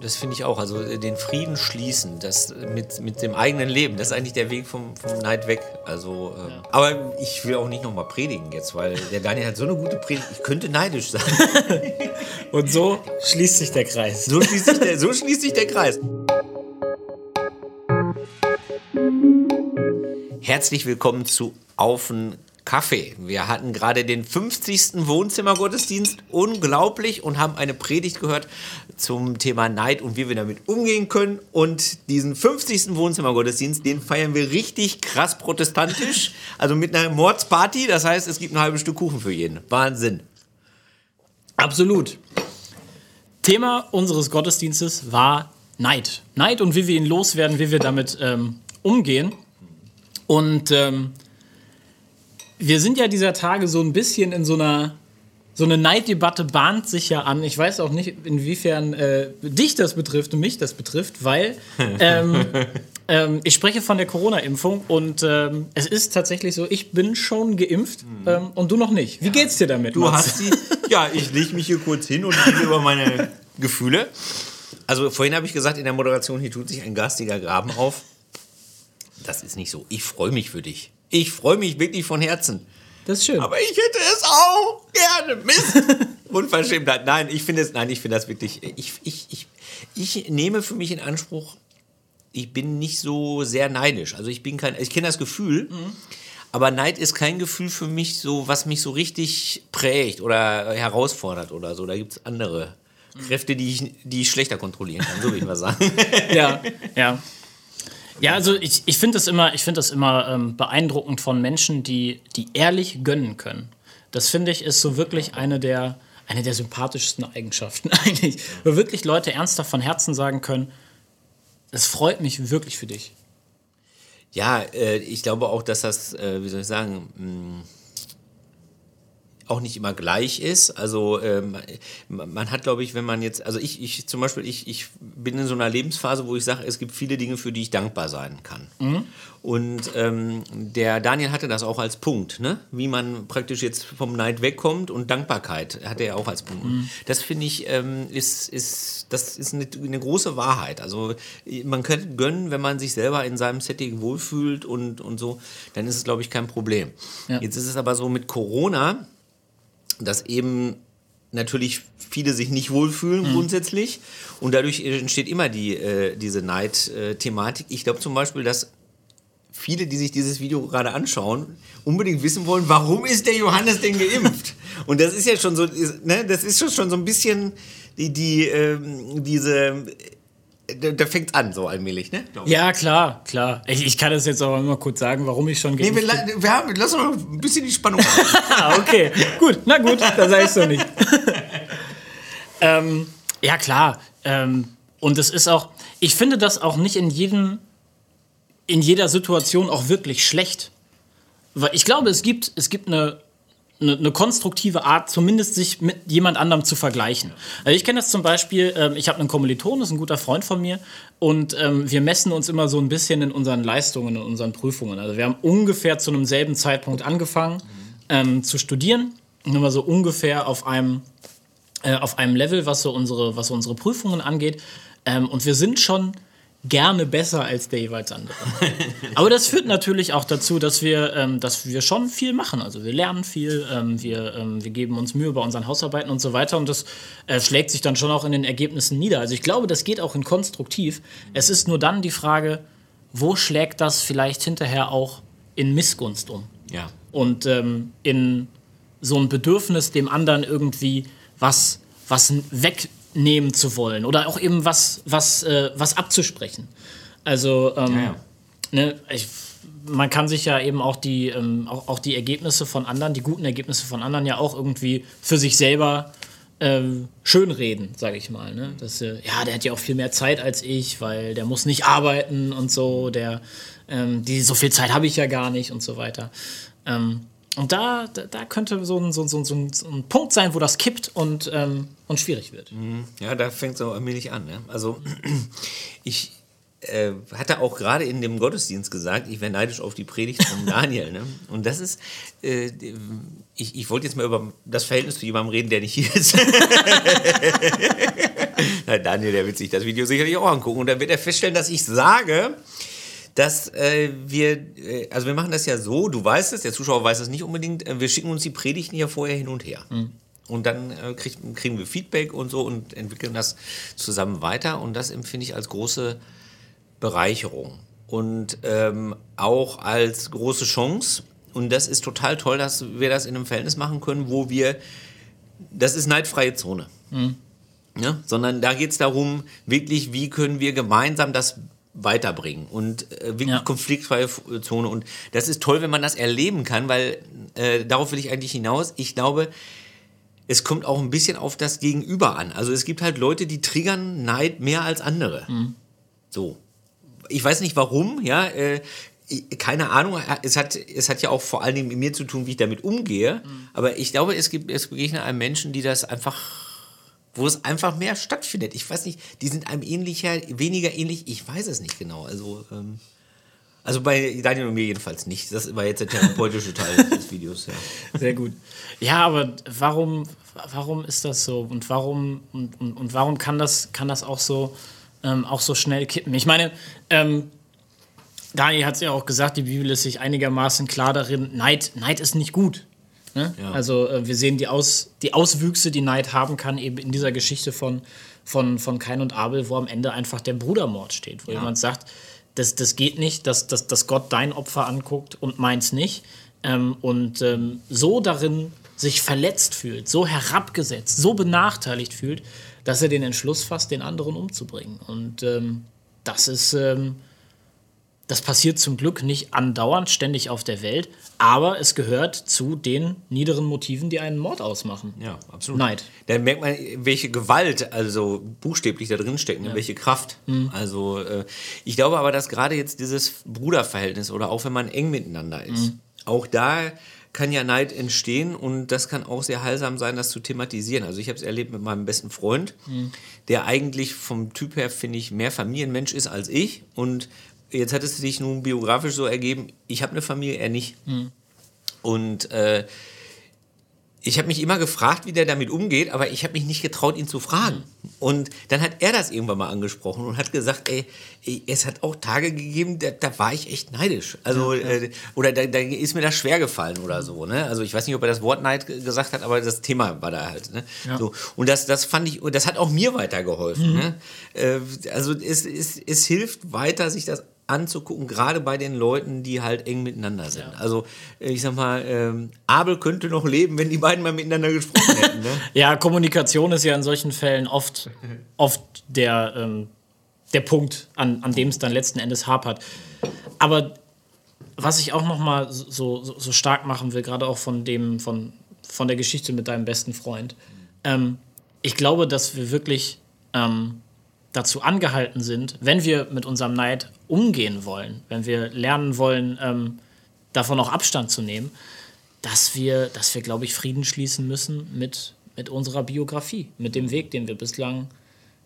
das finde ich auch. Also äh, den Frieden schließen, das mit, mit dem eigenen Leben, das ist eigentlich der Weg vom, vom Neid weg. Also, ähm, ja. aber ich will auch nicht nochmal predigen jetzt, weil der Daniel hat so eine gute Predigt. Ich könnte neidisch sein. Und so schließt sich der Kreis. So schließt sich der, so schließt sich der Kreis. Herzlich willkommen zu Aufen Kaffee. Wir hatten gerade den 50. Wohnzimmergottesdienst. Unglaublich und haben eine Predigt gehört zum Thema Neid und wie wir damit umgehen können. Und diesen 50. Wohnzimmergottesdienst, den feiern wir richtig krass protestantisch. Also mit einer Mordsparty. Das heißt, es gibt ein halbes Stück Kuchen für jeden. Wahnsinn. Absolut. Thema unseres Gottesdienstes war Neid. Neid und wie wir ihn loswerden, wie wir damit ähm, umgehen. Und ähm, wir sind ja dieser Tage so ein bisschen in so einer so eine Neiddebatte bahnt sich ja an. Ich weiß auch nicht, inwiefern äh, dich das betrifft und mich das betrifft, weil ähm, ähm, ich spreche von der Corona-Impfung und ähm, es ist tatsächlich so, ich bin schon geimpft mhm. und du noch nicht. Wie ja. geht's dir damit? Du Mats? hast sie. Ja, ich lege mich hier kurz hin und rede über meine Gefühle. Also vorhin habe ich gesagt in der Moderation, hier tut sich ein garstiger Graben auf. Das ist nicht so. Ich freue mich für dich. Ich freue mich wirklich von Herzen. Das ist schön. Aber ich hätte es auch gerne. Mist. Unverschämtheit. Nein, ich finde es, nein, ich finde das wirklich, ich, ich, ich, ich nehme für mich in Anspruch, ich bin nicht so sehr neidisch. Also ich bin kein, ich kenne das Gefühl, mhm. aber Neid ist kein Gefühl für mich so, was mich so richtig prägt oder herausfordert oder so. Da gibt es andere Kräfte, die ich, die ich schlechter kontrollieren kann, so will ich mal sagen. ja, ja. Ja, also ich, ich finde das immer, ich find das immer ähm, beeindruckend von Menschen, die, die ehrlich gönnen können. Das finde ich ist so wirklich eine der, eine der sympathischsten Eigenschaften eigentlich. Wo wirklich Leute ernsthaft von Herzen sagen können, es freut mich wirklich für dich. Ja, äh, ich glaube auch, dass das, äh, wie soll ich sagen, mh, hm, auch nicht immer gleich ist. Also ähm, man hat, glaube ich, wenn man jetzt, also ich, ich zum Beispiel, ich, ich bin in so einer Lebensphase, wo ich sage, es gibt viele Dinge, für die ich dankbar sein kann. Mhm. Und ähm, der Daniel hatte das auch als Punkt, ne? wie man praktisch jetzt vom Neid wegkommt und Dankbarkeit hat er auch als Punkt. Mhm. Das finde ich, ähm, ist, ist, das ist eine, eine, große Wahrheit. Also man könnte gönnen, wenn man sich selber in seinem Setting wohlfühlt und, und so, dann ist es, glaube ich, kein Problem. Ja. Jetzt ist es aber so mit Corona, dass eben natürlich viele sich nicht wohlfühlen mhm. grundsätzlich und dadurch entsteht immer die, äh, diese Neid-Thematik. Ich glaube zum Beispiel, dass viele, die sich dieses Video gerade anschauen, unbedingt wissen wollen, warum ist der Johannes denn geimpft? Und das ist ja schon so, ne, das ist schon so ein bisschen die, die ähm, diese da, da fängt an, so allmählich, ne? Ja, klar, klar. Ich, ich, kann das jetzt aber immer kurz sagen, warum ich schon Nee, wir, wir haben, lass uns mal ein bisschen die Spannung Ah, okay, gut, na gut, da sage ich so nicht. ähm, ja, klar. Ähm, und es ist auch, ich finde das auch nicht in jedem, in jeder Situation auch wirklich schlecht. Weil ich glaube, es gibt, es gibt eine eine, eine, konstruktive Art, zumindest sich mit jemand anderem zu vergleichen. Also ich kenne das zum Beispiel, ähm, ich habe einen Kommiliton, das ist ein guter Freund von mir, und ähm, wir messen uns immer so ein bisschen in unseren Leistungen, in unseren Prüfungen. Also wir haben ungefähr zu einem selben Zeitpunkt angefangen ähm, zu studieren, immer so ungefähr auf einem, äh, auf einem Level, was so unsere, was so unsere Prüfungen angeht. Ähm, und wir sind schon gerne besser als der jeweils andere. Aber das führt natürlich auch dazu, dass wir, ähm, dass wir schon viel machen. Also wir lernen viel, ähm, wir, ähm, wir geben uns Mühe bei unseren Hausarbeiten und so weiter und das äh, schlägt sich dann schon auch in den Ergebnissen nieder. Also ich glaube, das geht auch in konstruktiv. Es ist nur dann die Frage, wo schlägt das vielleicht hinterher auch in Missgunst um? Ja. Und ähm, in so ein Bedürfnis, dem anderen irgendwie was, was weg nehmen zu wollen oder auch eben was, was, äh, was abzusprechen. Also ähm, ja, ja. Ne, ich, man kann sich ja eben auch die, ähm, auch, auch die Ergebnisse von anderen, die guten Ergebnisse von anderen ja auch irgendwie für sich selber ähm, schönreden, sage ich mal. Ne? Dass, äh, ja, der hat ja auch viel mehr Zeit als ich, weil der muss nicht arbeiten und so, der, ähm, die, so viel Zeit habe ich ja gar nicht und so weiter. Und da, da, könnte so ein, so, so, so, ein, Punkt sein, wo das kippt und, ähm, und schwierig wird. Mhm. Ja, da fängt es auch allmählich an. Ne? Also ich, äh, hat er auch gerade in dem Gottesdienst gesagt, ich wäre neidisch auf die Predigt von Daniel. Ne? Und das ist, äh, ich, ich wollte jetzt mal über das Verhältnis zu jemandem reden, der nicht hier ist. Na, Daniel, der wird sich das Video sicherlich auch angucken. Und dann wird er feststellen, dass ich sage, dass äh, wir, äh, also wir machen das ja so, du weißt es, der Zuschauer weiß es nicht unbedingt, äh, wir schicken uns die Predigten ja vorher hin und her. Mhm. Und dann äh, krieg, kriegen wir Feedback und so und entwickeln das zusammen weiter. Und das empfinde ich als große Bereicherung und ähm, auch als große Chance. Und das ist total toll, dass wir das in einem Verhältnis machen können, wo wir, das ist neidfreie Zone. Mhm. Ja? Sondern da geht es darum, wirklich, wie können wir gemeinsam das weiterbringen und äh, wirklich ja. konfliktfreie Zone. Und das ist toll, wenn man das erleben kann, weil äh, darauf will ich eigentlich hinaus. Ich glaube, es kommt auch ein bisschen auf das Gegenüber an. Also es gibt halt Leute, die triggern Neid mehr als andere. Mhm. So. Ich weiß nicht warum, ja. Äh, keine Ahnung, es hat, es hat ja auch vor allen Dingen mit mir zu tun, wie ich damit umgehe. Mhm. Aber ich glaube, es gibt, es begegnet einem Menschen, die das einfach wo es einfach mehr stattfindet. Ich weiß nicht, die sind einem ähnlicher, weniger ähnlich, ich weiß es nicht genau. Also, ähm, also bei Daniel und mir jedenfalls nicht. Das war jetzt der therapeutische Teil des Videos. Ja. Sehr gut. Ja, aber warum, warum ist das so? Und warum, und, und, und warum kann das, kann das auch so, ähm, auch so schnell kippen? Ich meine, ähm, Daniel hat es ja auch gesagt, die Bibel ist sich einigermaßen klar darin, Neid, Neid ist nicht gut. Ne? Ja. Also äh, wir sehen die, Aus, die Auswüchse, die Neid haben kann, eben in dieser Geschichte von, von, von Kain und Abel, wo am Ende einfach der Brudermord steht, wo ja. jemand sagt, das, das geht nicht, dass, dass, dass Gott dein Opfer anguckt und meins nicht. Ähm, und ähm, so darin sich verletzt fühlt, so herabgesetzt, so benachteiligt fühlt, dass er den Entschluss fasst, den anderen umzubringen. Und ähm, das ist ähm, das passiert zum Glück nicht andauernd, ständig auf der Welt, aber es gehört zu den niederen Motiven, die einen Mord ausmachen. Ja, absolut. Neid. Da merkt man, welche Gewalt, also buchstäblich da drin steckt, ne? ja. welche Kraft. Mhm. Also äh, ich glaube aber, dass gerade jetzt dieses Bruderverhältnis oder auch wenn man eng miteinander ist, mhm. auch da kann ja Neid entstehen und das kann auch sehr heilsam sein, das zu thematisieren. Also ich habe es erlebt mit meinem besten Freund, mhm. der eigentlich vom Typ her, finde ich, mehr Familienmensch ist als ich und jetzt hat es sich nun biografisch so ergeben, ich habe eine Familie, er nicht. Mhm. Und äh, ich habe mich immer gefragt, wie der damit umgeht, aber ich habe mich nicht getraut, ihn zu fragen. Und dann hat er das irgendwann mal angesprochen und hat gesagt, ey, es hat auch Tage gegeben, da, da war ich echt neidisch. Also, ja, ja. Äh, oder da, da, ist mir das schwer gefallen oder so. Ne? Also ich weiß nicht, ob er das Wort Neid gesagt hat, aber das Thema war da halt. Ne? Ja. So. Und das, das fand ich, das hat auch mir weitergeholfen. Mhm. Ne? Äh, also es, es, es hilft weiter, sich das anzugucken, gerade bei den Leuten, die halt eng miteinander sind. Ja. Also ich sag mal, ähm, Abel könnte noch leben, wenn die beiden mal miteinander gesprochen hätten. Ne? ja, Kommunikation ist ja in solchen Fällen oft, oft der, ähm, der Punkt, an, an dem es dann letzten Endes hapert. Aber was ich auch noch mal so, so, so stark machen will, gerade auch von dem, von, von der Geschichte mit deinem besten Freund, ähm, ich glaube, dass wir wirklich ähm, dazu angehalten sind, wenn wir mit unserem Neid umgehen wollen, wenn wir lernen wollen, ähm, davon auch Abstand zu nehmen, dass wir, dass wir, glaube ich, Frieden schließen müssen mit, mit unserer Biografie, mit dem Weg, den wir bislang,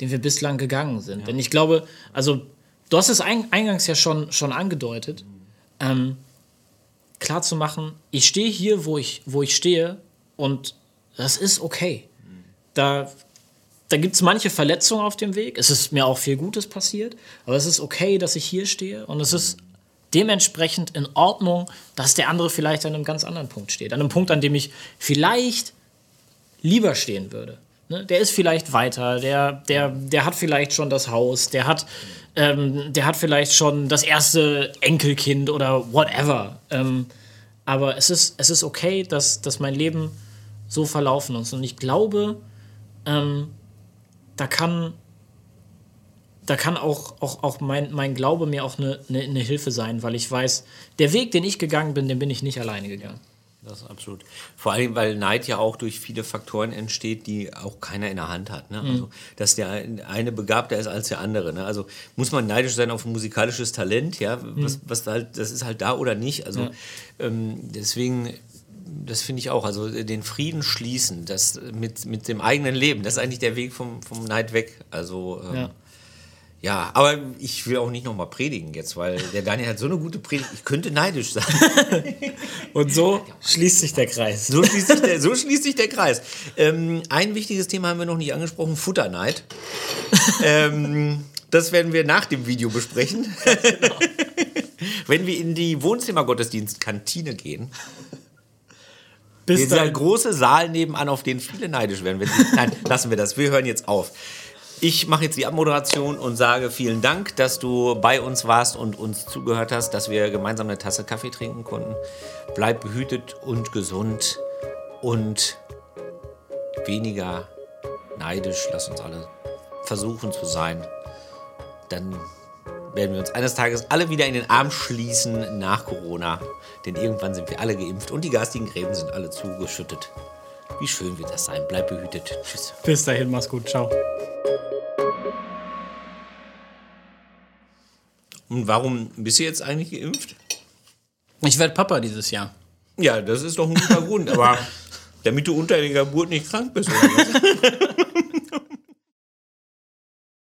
den wir bislang gegangen sind. Ja. Denn ich glaube, also du hast es eingangs ja schon, schon angedeutet, ähm, klar zu machen, ich stehe hier, wo ich, wo ich stehe und das ist okay. Da da gibt es manche Verletzungen auf dem Weg. Es ist mir auch viel Gutes passiert, aber es ist okay, dass ich hier stehe und es ist dementsprechend in Ordnung, dass der andere vielleicht an einem ganz anderen Punkt steht. An einem Punkt, an dem ich vielleicht lieber stehen würde. Ne? Der ist vielleicht weiter, der, der, der hat vielleicht schon das Haus, der hat, ähm, der hat vielleicht schon das erste Enkelkind oder whatever. Ähm, aber es ist, es ist okay, dass, dass mein Leben so verlaufen ist. Und ich glaube, ähm, da kann, da kann auch, auch, auch mein, mein Glaube mir auch eine, eine, eine Hilfe sein, weil ich weiß, der Weg, den ich gegangen bin, den bin ich nicht alleine gegangen. Das ist absolut. Vor allem, weil Neid ja auch durch viele Faktoren entsteht, die auch keiner in der Hand hat. Ne? Mhm. Also, dass der eine begabter ist als der andere. Ne? Also muss man neidisch sein auf ein musikalisches Talent, ja, was, mhm. was halt, das ist halt da oder nicht. Also ja. ähm, deswegen das finde ich auch. Also den Frieden schließen, das mit, mit dem eigenen Leben, das ist eigentlich der Weg vom, vom Neid weg. Also ähm, ja. Ja, aber ich will auch nicht nochmal predigen jetzt, weil der Daniel hat so eine gute Predigt. Ich könnte neidisch sein. Und so schließt sich der Kreis. So schließt sich der, so schließt sich der Kreis. Ähm, ein wichtiges Thema haben wir noch nicht angesprochen: Futterneid. ähm, das werden wir nach dem Video besprechen. Genau. Wenn wir in die Wohnzimmergottesdienstkantine gehen. Bis Dieser große Saal nebenan, auf den viele neidisch werden. Sie, nein, lassen wir das. Wir hören jetzt auf. Ich mache jetzt die Abmoderation und sage vielen Dank, dass du bei uns warst und uns zugehört hast, dass wir gemeinsam eine Tasse Kaffee trinken konnten. Bleib behütet und gesund und weniger neidisch. Lass uns alle versuchen zu sein. Dann werden wir uns eines Tages alle wieder in den Arm schließen nach Corona. Denn irgendwann sind wir alle geimpft und die garstigen Gräben sind alle zugeschüttet. Wie schön wird das sein. Bleib behütet. Tschüss. Bis dahin, mach's gut. Ciao. Und warum bist du jetzt eigentlich geimpft? Ich werde Papa dieses Jahr. Ja, das ist doch ein guter Grund. Aber damit du unter der Geburt nicht krank bist. Oder was?